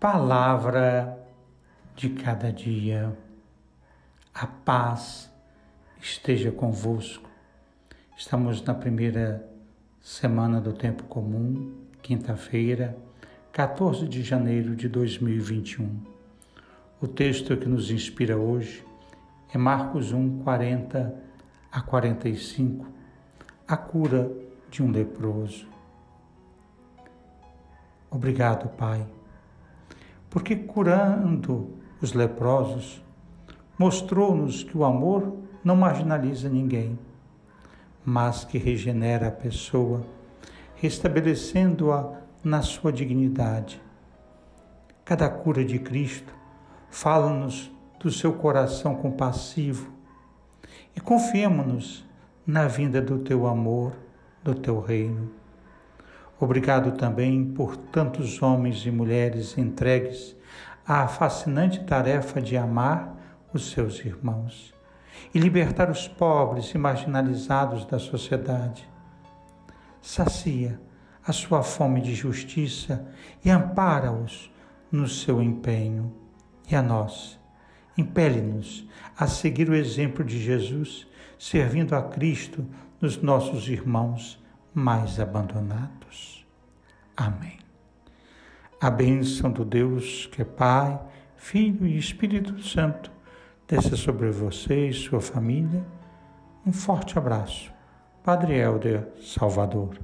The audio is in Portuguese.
Palavra de cada dia. A paz esteja convosco. Estamos na primeira semana do tempo comum, quinta-feira, 14 de janeiro de 2021. O texto que nos inspira hoje é Marcos 1, 40 a 45, a cura de um leproso. Obrigado, Pai porque curando os leprosos, mostrou-nos que o amor não marginaliza ninguém, mas que regenera a pessoa, restabelecendo-a na sua dignidade. Cada cura de Cristo fala-nos do seu coração compassivo e confiemos-nos na vinda do teu amor, do teu reino. Obrigado também por tantos homens e mulheres entregues à fascinante tarefa de amar os seus irmãos e libertar os pobres e marginalizados da sociedade. Sacia a sua fome de justiça e ampara-os no seu empenho. E a nós, impele-nos a seguir o exemplo de Jesus, servindo a Cristo nos nossos irmãos mais abandonados. Amém. A bênção do Deus que é Pai, Filho e Espírito Santo desça sobre você e sua família. Um forte abraço. Padre Helder Salvador.